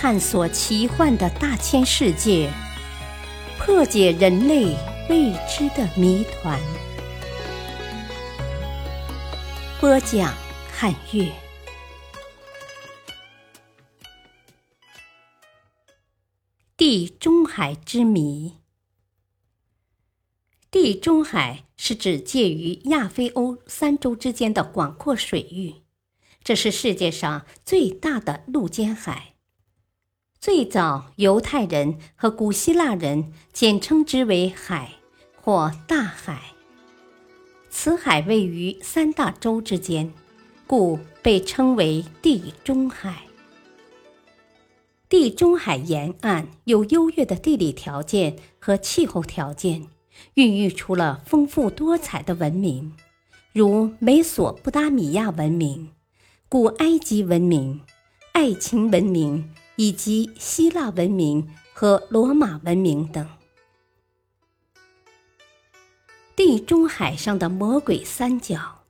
探索奇幻的大千世界，破解人类未知的谜团。播讲：汉乐。地中海之谜。地中海是指介于亚非欧三洲之间的广阔水域，这是世界上最大的陆间海。最早，犹太人和古希腊人简称之为“海”或“大海”。此海位于三大洲之间，故被称为地中海。地中海沿岸有优越的地理条件和气候条件。孕育出了丰富多彩的文明，如美索不达米亚文明、古埃及文明、爱琴文明以及希腊文明和罗马文明等。地中海上的魔鬼三角。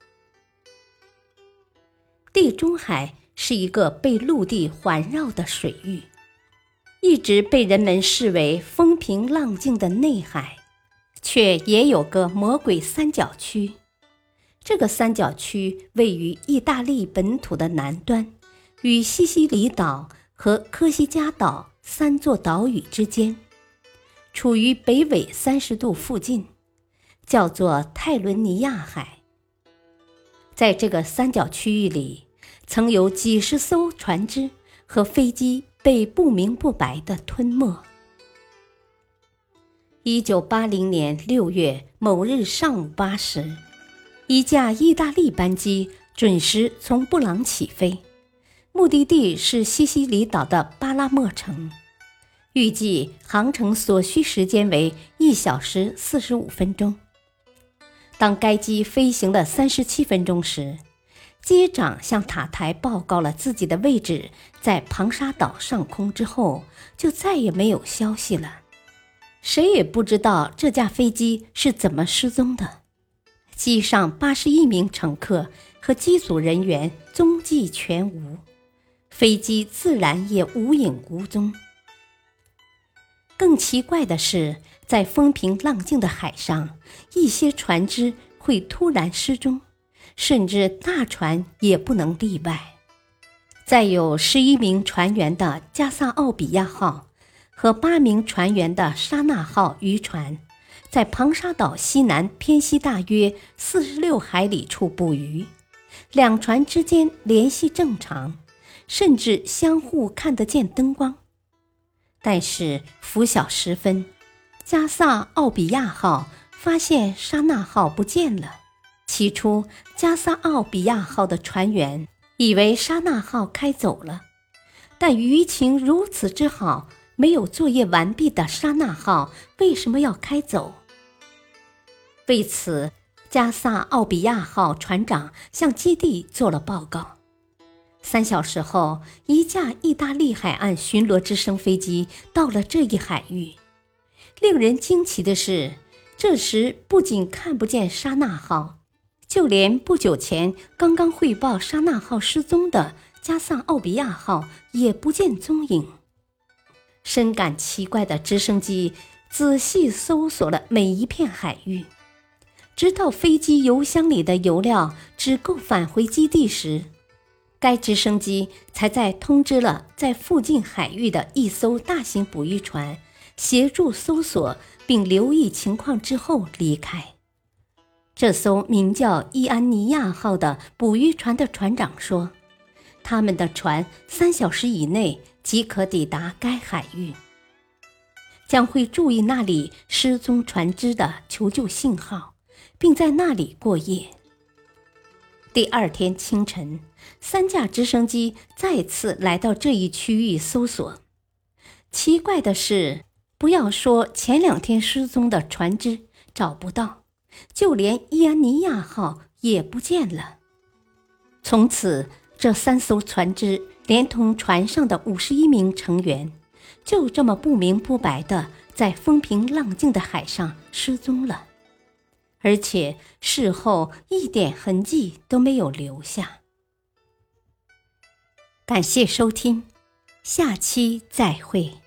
地中海是一个被陆地环绕的水域，一直被人们视为风平浪静的内海。却也有个魔鬼三角区，这个三角区位于意大利本土的南端，与西西里岛和科西嘉岛三座岛屿之间，处于北纬三十度附近，叫做泰伦尼亚海。在这个三角区域里，曾有几十艘船只和飞机被不明不白地吞没。一九八零年六月某日上午八时，一架意大利班机准时从布朗起飞，目的地是西西里岛的巴拉莫城，预计航程所需时间为一小时四十五分钟。当该机飞行了三十七分钟时，机长向塔台报告了自己的位置在庞沙岛上空之后，就再也没有消息了。谁也不知道这架飞机是怎么失踪的，机上八十一名乘客和机组人员踪迹全无，飞机自然也无影无踪。更奇怪的是，在风平浪静的海上，一些船只会突然失踪，甚至大船也不能例外。载有十一名船员的加萨奥比亚号。和八名船员的沙纳号渔船，在庞沙岛西南偏西大约四十六海里处捕鱼，两船之间联系正常，甚至相互看得见灯光。但是拂晓时分，加萨奥比亚号发现沙纳号不见了。起初，加萨奥比亚号的船员以为沙纳号开走了，但鱼情如此之好。没有作业完毕的沙纳号为什么要开走？为此，加萨奥比亚号船长向基地做了报告。三小时后，一架意大利海岸巡逻直升飞机到了这一海域。令人惊奇的是，这时不仅看不见沙纳号，就连不久前刚刚汇报沙纳号失踪的加萨奥比亚号也不见踪影。深感奇怪的直升机仔细搜索了每一片海域，直到飞机油箱里的油料只够返回基地时，该直升机才在通知了在附近海域的一艘大型捕鱼船协助搜索并留意情况之后离开。这艘名叫伊安尼亚号的捕鱼船的船长说：“他们的船三小时以内。”即可抵达该海域，将会注意那里失踪船只的求救信号，并在那里过夜。第二天清晨，三架直升机再次来到这一区域搜索。奇怪的是，不要说前两天失踪的船只找不到，就连伊安尼亚号也不见了。从此，这三艘船只。连同船上的五十一名成员，就这么不明不白的在风平浪静的海上失踪了，而且事后一点痕迹都没有留下。感谢收听，下期再会。